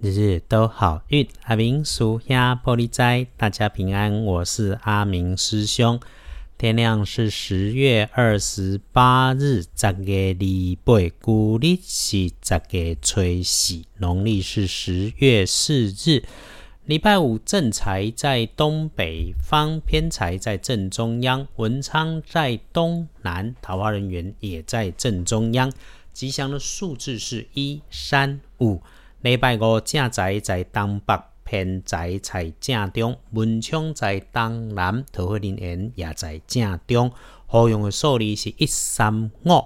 日日都好运。阿明属鸭玻璃斋，大家平安。我是阿明师兄。天亮是十月二十八日，十月二八，古历是十月初四，农历是十月四日。礼拜五正财在东北方，偏财在正中央，文昌在东南，桃花人员也在正中央。吉祥的数字是一三五。礼拜五正宅在东北，偏财在正中，文昌在东南，桃花林缘也在正中。好用的数字是一三五。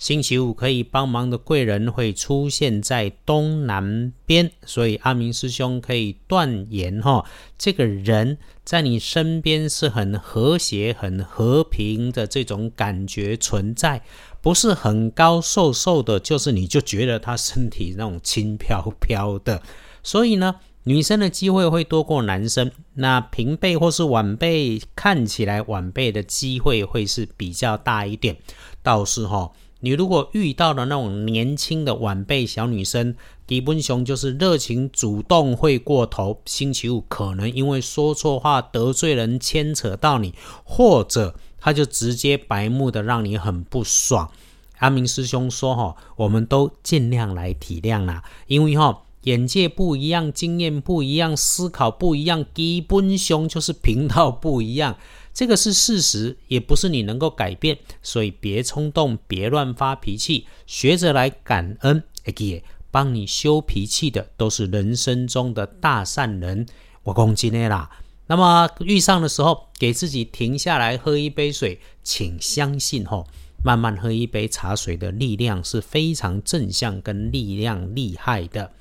星期五可以帮忙的贵人会出现在东南边，所以阿明师兄可以断言哈，这个人在你身边是很和谐、很和平的这种感觉存在。不是很高瘦瘦的，就是你就觉得他身体那种轻飘飘的，所以呢，女生的机会会多过男生。那平辈或是晚辈看起来晚辈的机会会是比较大一点。倒是哈，你如果遇到了那种年轻的晚辈小女生，基本雄就是热情主动会过头。星期五可能因为说错话得罪人，牵扯到你，或者。他就直接白目的让你很不爽。阿明师兄说：“哈，我们都尽量来体谅啦，因为哈眼界不一样，经验不一样，思考不一样，基本上就是频道不一样，这个是事实，也不是你能够改变。所以别冲动，别乱发脾气，学着来感恩。哎，帮你修脾气的都是人生中的大善人。我恭喜你啦！”那么遇上的时候，给自己停下来喝一杯水，请相信吼，慢慢喝一杯茶水的力量是非常正向跟力量厉害的，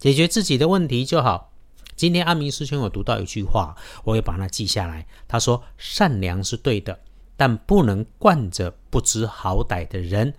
解决自己的问题就好。今天阿明师兄有读到一句话，我也把它记下来。他说：“善良是对的，但不能惯着不知好歹的人。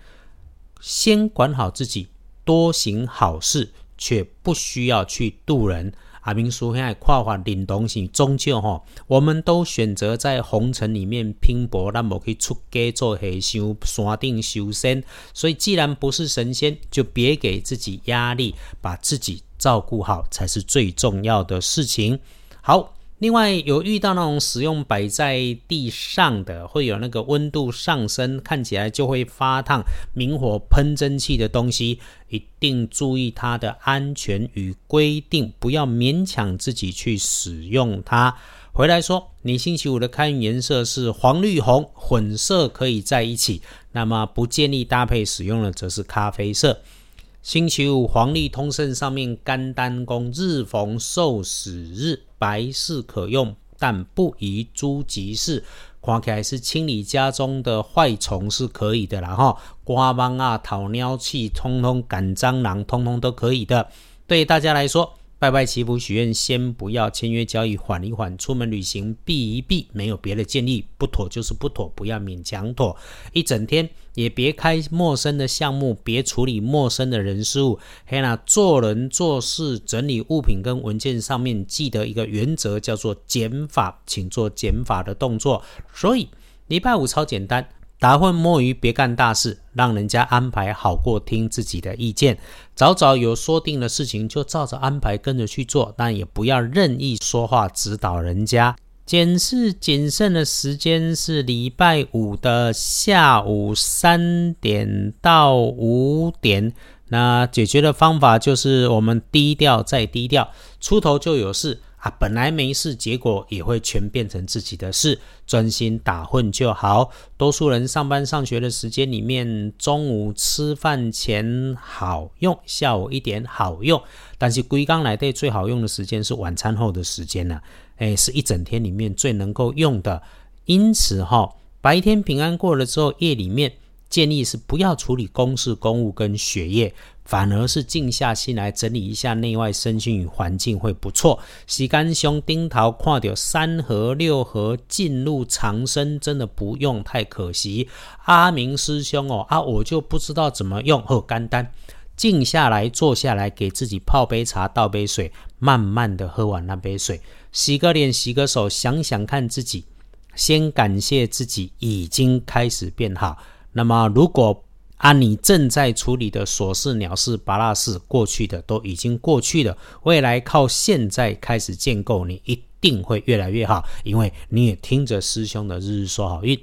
先管好自己，多行好事，却不需要去度人。”阿明叔现在跨法领东西，终究吼，我们都选择在红尘里面拼搏，那么去出家做和尚、山顶修仙。所以，既然不是神仙，就别给自己压力，把自己照顾好才是最重要的事情。好。另外有遇到那种使用摆在地上的，会有那个温度上升，看起来就会发烫、明火喷蒸汽的东西，一定注意它的安全与规定，不要勉强自己去使用它。回来说，你星期五的开运颜色是黄绿红混色可以在一起，那么不建议搭配使用的则是咖啡色。星期五黄历通胜上面干丹宫日逢受死日，白事可用，但不宜诸吉事。看起来是清理家中的坏虫是可以的啦哈，刮帮啊、讨尿气、通通赶蟑螂，通通都可以的。对大家来说。拜拜祈福许愿，先不要签约交易，缓一缓。出门旅行避一避，没有别的建议，不妥就是不妥，不要勉强妥。一整天也别开陌生的项目，别处理陌生的人事物。嘿啦，做人做事整理物品跟文件上面，记得一个原则叫做减法，请做减法的动作。所以礼拜五超简单。打混摸鱼，别干大事，让人家安排好过听自己的意见。早早有说定的事情，就照着安排跟着去做，但也不要任意说话指导人家。检视谨慎的时间是礼拜五的下午三点到五点。那解决的方法就是我们低调再低调，出头就有事。啊，本来没事，结果也会全变成自己的事。专心打混就好。多数人上班上学的时间里面，中午吃饭前好用，下午一点好用。但是归刚来对最好用的时间是晚餐后的时间呢？哎，是一整天里面最能够用的。因此哈，白天平安过了之后，夜里面。建议是不要处理公事公务跟学业，反而是静下心来整理一下内外身心与环境会不错。洗干兄丁桃看到三合六合进入长生，真的不用太可惜。阿明师兄哦啊，我就不知道怎么用。哦，干单，静下来坐下来，给自己泡杯茶，倒杯水，慢慢的喝完那杯水，洗个脸，洗个手，想想看自己，先感谢自己已经开始变好。那么，如果啊，你正在处理的琐事、鸟事、拔蜡事，过去的都已经过去了，未来靠现在开始建构，你一定会越来越好，因为你也听着师兄的日日说好运。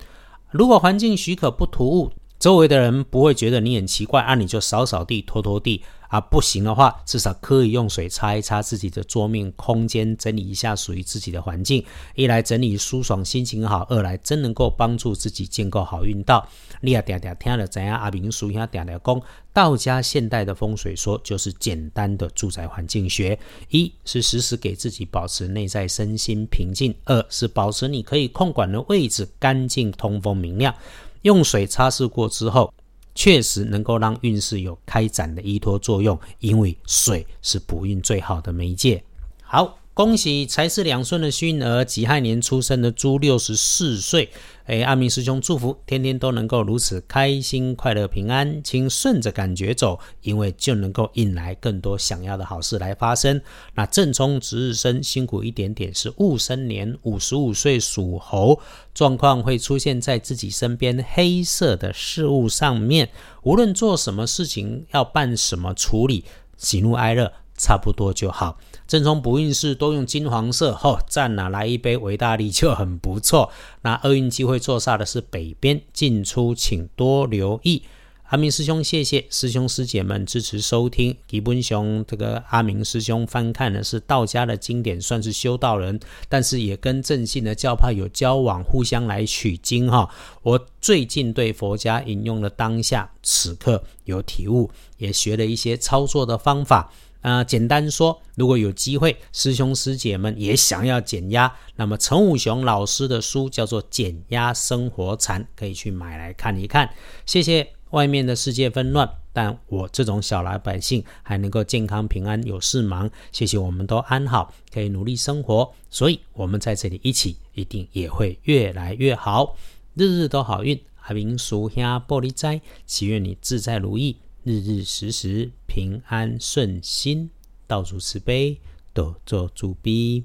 如果环境许可不突兀，周围的人不会觉得你很奇怪，啊，你就扫扫地、拖拖地。啊，不行的话，至少可以用水擦一擦自己的桌面空间，整理一下属于自己的环境。一来整理舒爽，心情好；二来真能够帮助自己建构好运道。你也嗲嗲听了怎样？阿明叔兄嗲嗲讲，道家现代的风水说就是简单的住宅环境学：一是时时给自己保持内在身心平静；二是保持你可以控管的位置干净、通风、明亮。用水擦拭过之后。确实能够让运势有开展的依托作用，因为水是补运最好的媒介。好，恭喜财是两顺的幸运儿，己亥年出生的猪，六十四岁。哎，阿明师兄祝福，天天都能够如此开心、快乐、平安，请顺着感觉走，因为就能够引来更多想要的好事来发生。那正冲值日生辛苦一点点，是戊申年五十五岁属猴，状况会出现在自己身边黑色的事物上面，无论做什么事情，要办什么处理，喜怒哀乐差不多就好。正冲不运势都用金黄色，吼，赞哪来一杯维大利就很不错。那厄运机会坐煞的是北边进出，请多留意。阿明师兄，谢谢师兄师姐们支持收听。吉本雄这个阿明师兄翻看的是道家的经典，算是修道人，但是也跟正信的教派有交往，互相来取经哈。我最近对佛家引用了当下此刻有体悟，也学了一些操作的方法。呃，简单说，如果有机会，师兄师姐们也想要减压，那么陈武雄老师的书叫做《减压生活禅》，可以去买来看一看。谢谢外面的世界纷乱，但我这种小老百姓还能够健康平安有事忙。谢谢我们都安好，可以努力生活，所以我们在这里一起，一定也会越来越好，日日都好运。阿明叔兄玻璃斋，祈愿你自在如意。日日时时平安顺心，道主慈悲，多做主逼。